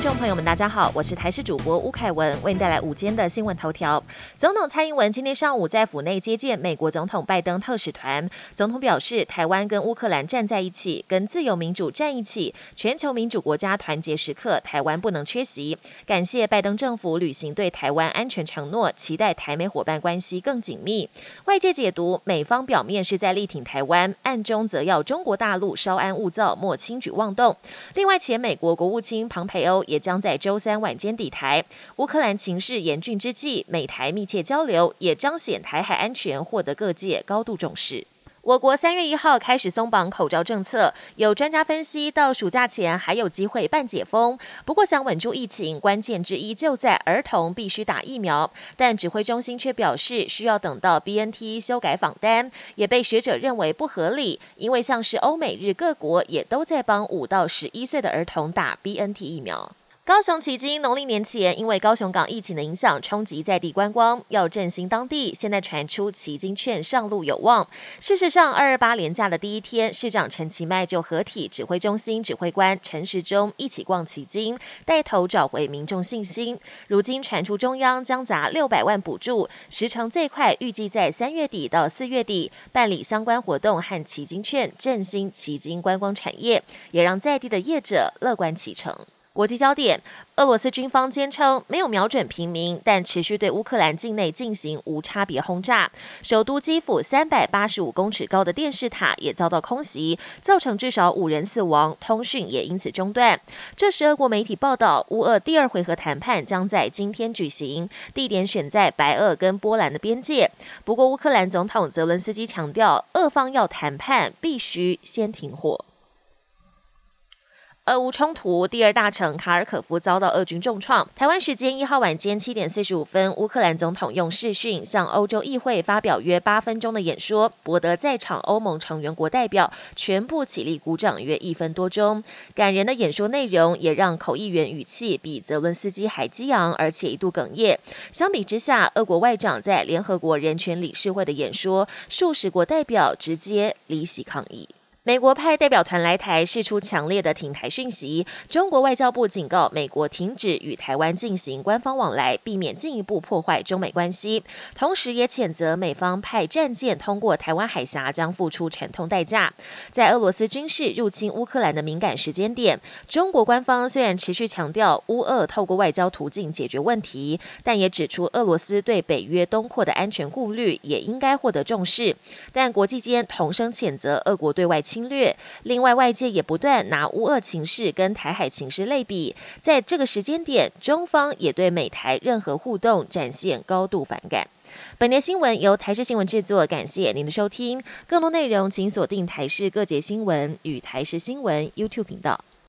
听众朋友们，大家好，我是台视主播吴凯文，为您带来午间的新闻头条。总统蔡英文今天上午在府内接见美国总统拜登特使团，总统表示，台湾跟乌克兰站在一起，跟自由民主站一起，全球民主国家团结时刻，台湾不能缺席。感谢拜登政府履行对台湾安全承诺，期待台美伙伴关系更紧密。外界解读，美方表面是在力挺台湾，暗中则要中国大陆稍安勿躁，莫轻举妄动。另外，前美国国务卿庞培欧也将在周三晚间抵台。乌克兰情势严峻之际，美台密切交流也彰显台海安全获得各界高度重视。我国三月一号开始松绑口罩政策，有专家分析，到暑假前还有机会半解封。不过，想稳住疫情，关键之一就在儿童必须打疫苗。但指挥中心却表示，需要等到 BNT 修改访单，也被学者认为不合理，因为像是欧美日各国也都在帮五到十一岁的儿童打 BNT 疫苗。高雄旗津农历年前，因为高雄港疫情的影响，冲击在地观光，要振兴当地。现在传出旗津券上路有望。事实上，二二八连假的第一天，市长陈其迈就合体指挥中心指挥官陈时中一起逛旗津，带头找回民众信心。如今传出中央将砸六百万补助，时程最快预计在三月底到四月底办理相关活动和旗津券，振兴旗津观光产业，也让在地的业者乐观启程。国际焦点：俄罗斯军方坚称没有瞄准平民，但持续对乌克兰境内进行无差别轰炸。首都基辅三百八十五公尺高的电视塔也遭到空袭，造成至少五人死亡，通讯也因此中断。这时，俄国媒体报道，乌俄第二回合谈判将在今天举行，地点选在白俄跟波兰的边界。不过，乌克兰总统泽伦斯基强调，俄方要谈判，必须先停火。俄乌冲突，第二大城卡尔可夫遭到俄军重创。台湾时间一号晚间七点四十五分，乌克兰总统用视讯向欧洲议会发表约八分钟的演说，博得在场欧盟成员国代表全部起立鼓掌约一分多钟。感人的演说内容也让口译员语气比泽伦斯基还激昂，而且一度哽咽。相比之下，俄国外长在联合国人权理事会的演说，数十国代表直接离席抗议。美国派代表团来台，释出强烈的挺台讯息。中国外交部警告美国停止与台湾进行官方往来，避免进一步破坏中美关系。同时，也谴责美方派战舰通过台湾海峡将付出沉痛代价。在俄罗斯军事入侵乌克兰的敏感时间点，中国官方虽然持续强调乌俄透过外交途径解决问题，但也指出俄罗斯对北约东扩的安全顾虑也应该获得重视。但国际间同声谴责俄国对外。侵略。另外，外界也不断拿乌俄情势跟台海情势类比，在这个时间点，中方也对美台任何互动展现高度反感。本节新闻由台视新闻制作，感谢您的收听。更多内容请锁定台视各节新闻与台视新闻 YouTube 频道。